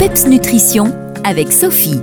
PEPS Nutrition avec Sophie.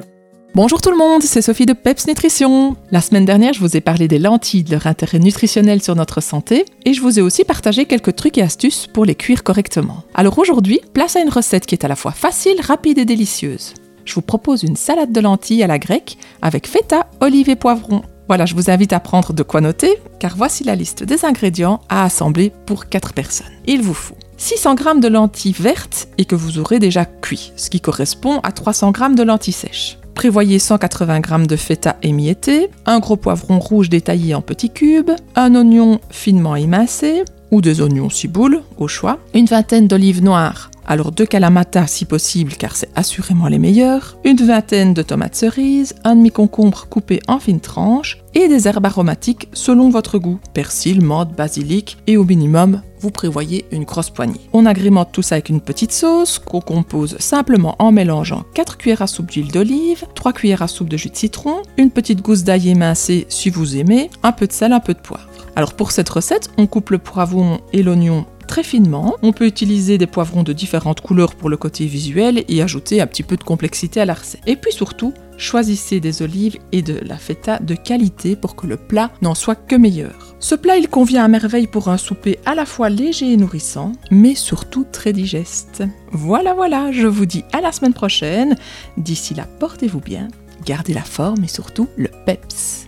Bonjour tout le monde, c'est Sophie de PEPS Nutrition. La semaine dernière, je vous ai parlé des lentilles, de leur intérêt nutritionnel sur notre santé, et je vous ai aussi partagé quelques trucs et astuces pour les cuire correctement. Alors aujourd'hui, place à une recette qui est à la fois facile, rapide et délicieuse. Je vous propose une salade de lentilles à la grecque avec feta, olives et poivrons. Voilà, je vous invite à prendre de quoi noter, car voici la liste des ingrédients à assembler pour 4 personnes. Il vous faut 600 g de lentilles vertes et que vous aurez déjà cuit, ce qui correspond à 300 g de lentilles sèches. Prévoyez 180 g de feta émietté, un gros poivron rouge détaillé en petits cubes, un oignon finement émincé, ou des oignons ciboules, au choix, une vingtaine d'olives noires, alors deux calamata si possible car c'est assurément les meilleurs, une vingtaine de tomates cerises, un demi-concombre coupé en fines tranches et des herbes aromatiques selon votre goût, persil, menthe, basilic et au minimum vous prévoyez une grosse poignée. On agrémente tout ça avec une petite sauce qu'on compose simplement en mélangeant 4 cuillères à soupe d'huile d'olive, 3 cuillères à soupe de jus de citron, une petite gousse d'ail émincé si vous aimez, un peu de sel, un peu de poivre. Alors pour cette recette, on coupe le poivron et l'oignon finement. On peut utiliser des poivrons de différentes couleurs pour le côté visuel et ajouter un petit peu de complexité à la recette. Et puis surtout, choisissez des olives et de la feta de qualité pour que le plat n'en soit que meilleur. Ce plat, il convient à merveille pour un souper à la fois léger et nourrissant, mais surtout très digeste. Voilà, voilà, je vous dis à la semaine prochaine. D'ici là, portez-vous bien, gardez la forme et surtout le peps.